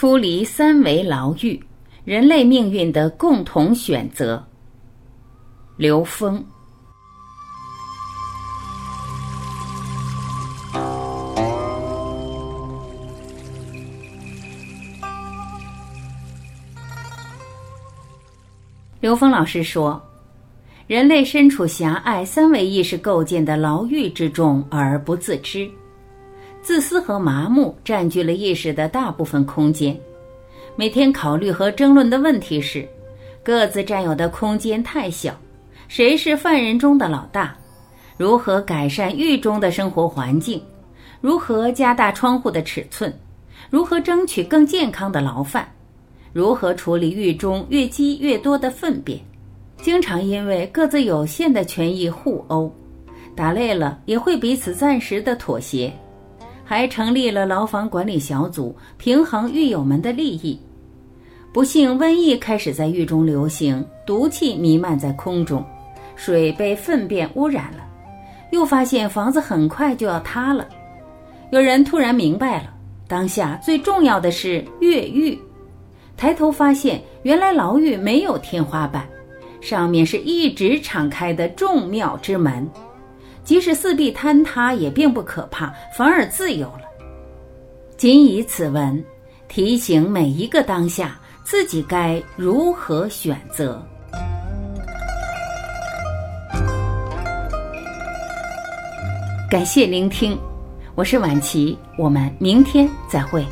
出离三维牢狱，人类命运的共同选择。刘峰。刘峰老师说：“人类身处狭隘三维意识构建的牢狱之中而不自知，自私和麻木占据了意识的大部分空间。每天考虑和争论的问题是：各自占有的空间太小，谁是犯人中的老大？如何改善狱中的生活环境？如何加大窗户的尺寸？如何争取更健康的牢饭？”如何处理狱中越积越多的粪便？经常因为各自有限的权益互殴，打累了也会彼此暂时的妥协，还成立了牢房管理小组，平衡狱友们的利益。不幸，瘟疫开始在狱中流行，毒气弥漫在空中，水被粪便污染了，又发现房子很快就要塌了。有人突然明白了，当下最重要的是越狱。抬头发现，原来牢狱没有天花板，上面是一直敞开的众妙之门，即使四壁坍塌也并不可怕，反而自由了。仅以此文提醒每一个当下，自己该如何选择。感谢聆听，我是晚琪，我们明天再会。